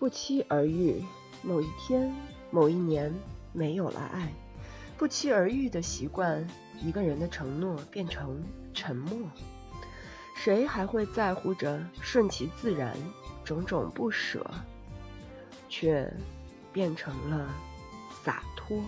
不期而遇某一天某一年没有了爱。不期而遇的习惯一个人的承诺变成沉默。谁还会在乎着顺其自然种种不舍却变成了洒脱？